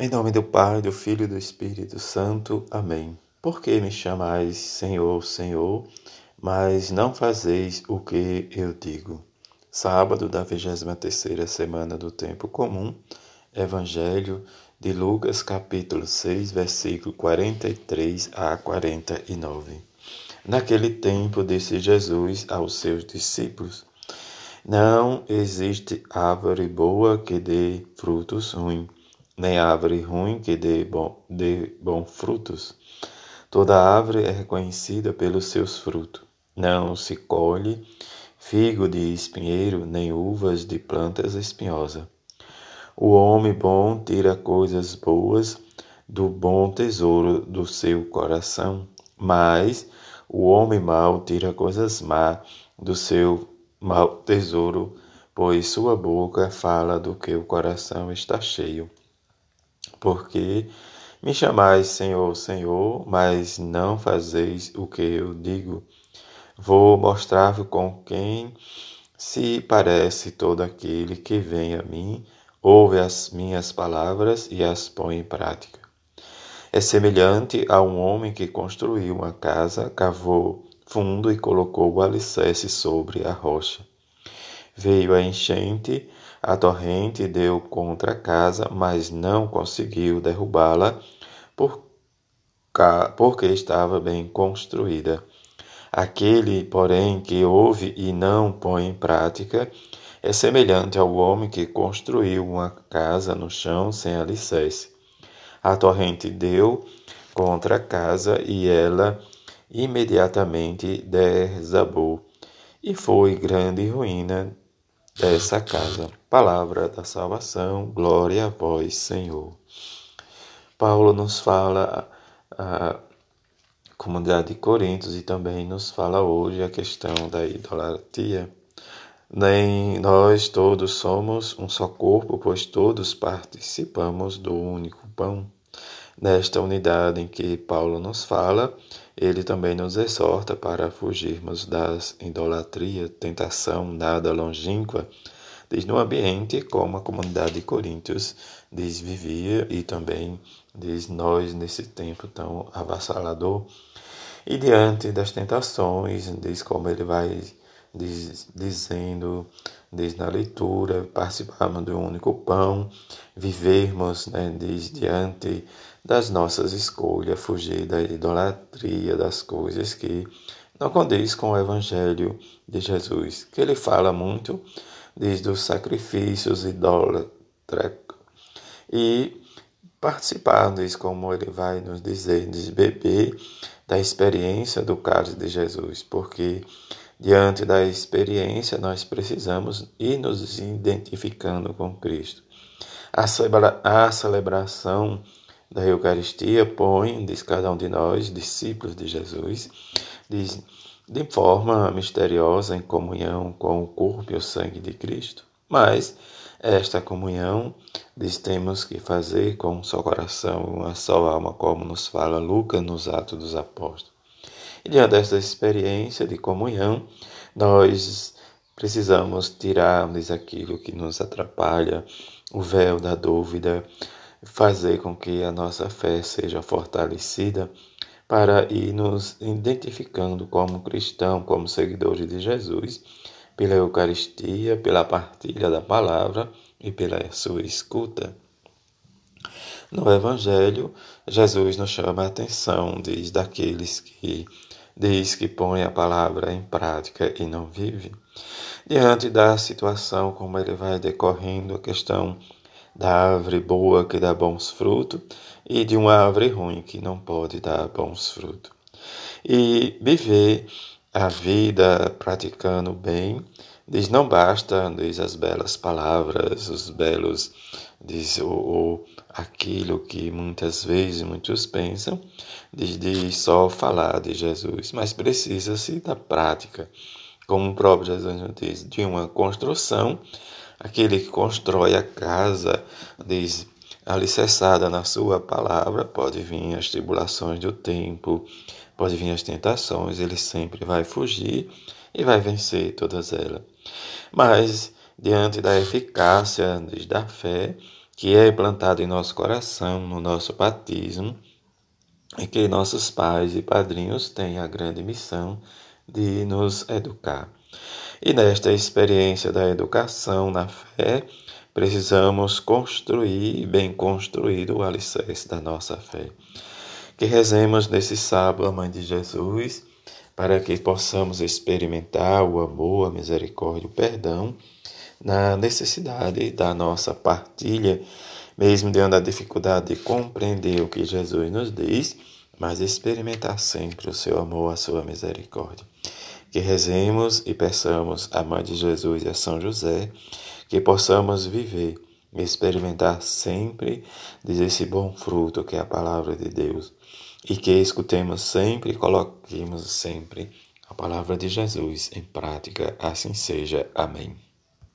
Em nome do Pai, do Filho e do Espírito Santo. Amém. Por que me chamais Senhor, Senhor, mas não fazeis o que eu digo? Sábado da 23 semana do tempo comum. Evangelho de Lucas, capítulo 6, versículo 43 a 49. Naquele tempo disse Jesus aos seus discípulos: Não existe árvore boa que dê frutos ruins nem árvore ruim que dê, bom, dê bons frutos. Toda árvore é reconhecida pelos seus frutos. Não se colhe figo de espinheiro, nem uvas de plantas espinhosas. O homem bom tira coisas boas do bom tesouro do seu coração, mas o homem mau tira coisas má do seu mau tesouro, pois sua boca fala do que o coração está cheio porque me chamais Senhor, Senhor, mas não fazeis o que eu digo. Vou mostrar-vos com quem se parece todo aquele que vem a mim, ouve as minhas palavras e as põe em prática. É semelhante a um homem que construiu uma casa, cavou fundo e colocou o alicerce sobre a rocha. Veio a enchente, a torrente deu contra a casa, mas não conseguiu derrubá-la porque estava bem construída. Aquele, porém, que ouve e não põe em prática é semelhante ao homem que construiu uma casa no chão sem alicerce. A torrente deu contra a casa e ela imediatamente desabou, e foi grande ruína dessa casa. Palavra da salvação, glória a vós, Senhor. Paulo nos fala a comunidade de Coríntios e também nos fala hoje a questão da idolatria. Nem nós todos somos um só corpo, pois todos participamos do único pão. Nesta unidade em que Paulo nos fala, ele também nos exorta para fugirmos das idolatria, tentação nada longínqua, diz no ambiente como a comunidade de Coríntios diz vivia e também diz nós nesse tempo tão avassalador. E diante das tentações, diz como ele vai diz, dizendo, diz na leitura, participarmos do único pão, vivermos, né, diz diante das nossas escolhas, fugir da idolatria, das coisas que não condiz com o Evangelho de Jesus, que ele fala muito, diz dos sacrifícios idólatras e participar, diz como ele vai nos dizer, diz beber da experiência do cálice de Jesus, porque diante da experiência nós precisamos ir nos identificando com Cristo. A, celebração da Eucaristia põe, diz cada um de nós, discípulos de Jesus, diz, de forma misteriosa em comunhão com o corpo e o sangue de Cristo. Mas esta comunhão, diz, temos que fazer com um só coração, uma só alma, como nos fala Lucas nos Atos dos Apóstolos. E diante desta experiência de comunhão, nós precisamos tirar, diz, aquilo que nos atrapalha, o véu da dúvida, fazer com que a nossa fé seja fortalecida para ir nos identificando como cristão, como seguidores de Jesus, pela Eucaristia, pela partilha da palavra e pela sua escuta. No Evangelho, Jesus nos chama a atenção, diz daqueles que diz que põe a palavra em prática e não vive. Diante da situação como ele vai decorrendo a questão da árvore boa que dá bons frutos e de uma árvore ruim que não pode dar bons frutos. E viver a vida praticando bem, diz não basta, diz as belas palavras, os belos, diz o, aquilo que muitas vezes muitos pensam, diz de só falar de Jesus, mas precisa-se da prática, como o próprio Jesus diz, de uma construção Aquele que constrói a casa, diz, alicerçada na sua palavra, pode vir as tribulações do tempo, pode vir as tentações, ele sempre vai fugir e vai vencer todas elas. Mas, diante da eficácia diz, da fé, que é implantado em nosso coração, no nosso batismo, e que nossos pais e padrinhos têm a grande missão de nos educar. E nesta experiência da educação na fé, precisamos construir, bem construído, o alicerce da nossa fé. Que rezemos nesse sábado Mãe de Jesus, para que possamos experimentar o amor, a misericórdia, o perdão, na necessidade da nossa partilha, mesmo diante da dificuldade de compreender o que Jesus nos diz, mas experimentar sempre o seu amor, a sua misericórdia. Que rezemos e peçamos a Mãe de Jesus e a São José que possamos viver e experimentar sempre desse bom fruto que é a palavra de Deus e que escutemos sempre e coloquemos sempre a palavra de Jesus em prática. Assim seja. Amém.